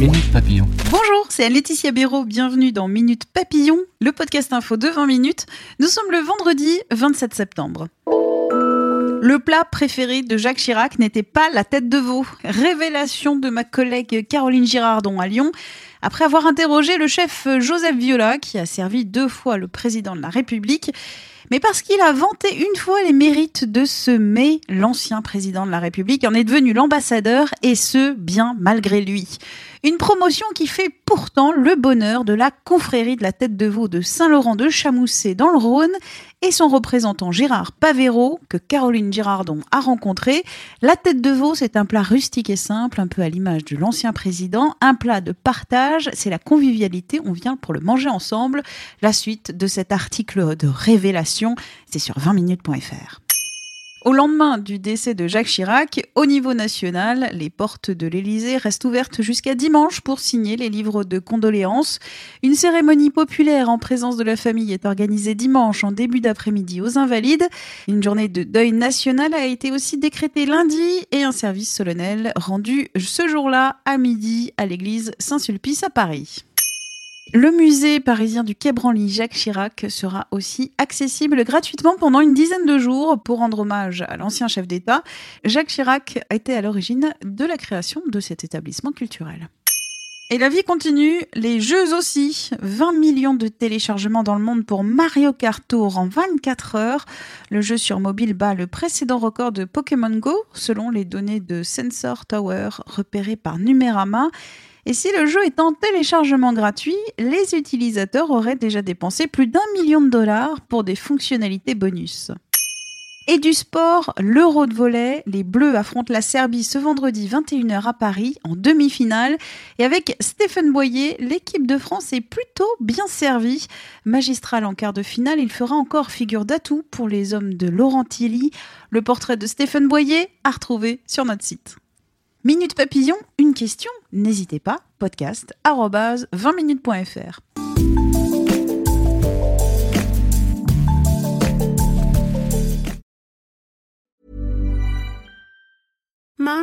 Bonjour, c'est Laetitia Béraud. Bienvenue dans Minute Papillon, le podcast info de 20 minutes. Nous sommes le vendredi 27 septembre. Le plat préféré de Jacques Chirac n'était pas la tête de veau. Révélation de ma collègue Caroline Girardon à Lyon. Après avoir interrogé le chef Joseph Viola, qui a servi deux fois le président de la République, mais parce qu'il a vanté une fois les mérites de ce mai, l'ancien président de la République en est devenu l'ambassadeur, et ce, bien malgré lui. Une promotion qui fait pourtant le bonheur de la confrérie de la tête de veau de Saint-Laurent de Chamousset dans le Rhône et son représentant Gérard Pavero, que Caroline Girardon a rencontré. La tête de veau, c'est un plat rustique et simple, un peu à l'image de l'ancien président, un plat de partage, c'est la convivialité, on vient pour le manger ensemble. La suite de cet article de révélation, c'est sur 20minutes.fr. Au lendemain du décès de Jacques Chirac, au niveau national, les portes de l'Élysée restent ouvertes jusqu'à dimanche pour signer les livres de condoléances. Une cérémonie populaire en présence de la famille est organisée dimanche en début d'après-midi aux Invalides. Une journée de deuil national a été aussi décrétée lundi et un service solennel rendu ce jour-là à midi à l'église Saint-Sulpice à Paris. Le musée parisien du Quai Branly Jacques Chirac sera aussi accessible gratuitement pendant une dizaine de jours pour rendre hommage à l'ancien chef d'État. Jacques Chirac a été à l'origine de la création de cet établissement culturel. Et la vie continue, les jeux aussi. 20 millions de téléchargements dans le monde pour Mario Kart Tour en 24 heures. Le jeu sur mobile bat le précédent record de Pokémon Go, selon les données de Sensor Tower repérées par Numérama. Et si le jeu est en téléchargement gratuit, les utilisateurs auraient déjà dépensé plus d'un million de dollars pour des fonctionnalités bonus. Et du sport, l'Euro de volet, les Bleus affrontent la Serbie ce vendredi 21h à Paris en demi-finale. Et avec Stéphane Boyer, l'équipe de France est plutôt bien servie. Magistral en quart de finale, il fera encore figure d'atout pour les hommes de Laurent Tilly. Le portrait de Stéphane Boyer à retrouver sur notre site. Minute Papillon, une question N'hésitez pas, podcast 20minutes.fr.